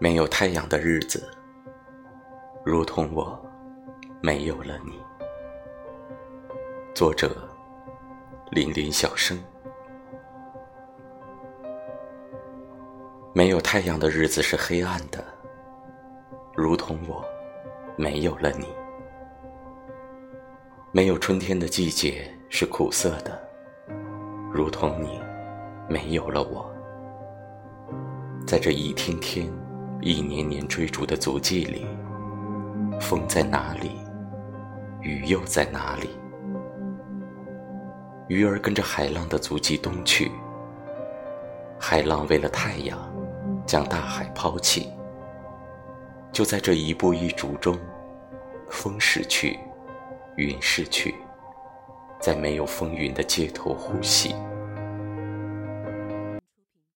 没有太阳的日子，如同我没有了你。作者：林林小生。没有太阳的日子是黑暗的，如同我没有了你。没有春天的季节是苦涩的，如同你没有了我。在这一天天、一年年追逐的足迹里，风在哪里，雨又在哪里？鱼儿跟着海浪的足迹东去，海浪为了太阳，将大海抛弃。就在这一步一逐中，风逝去，云逝去，在没有风云的街头呼吸。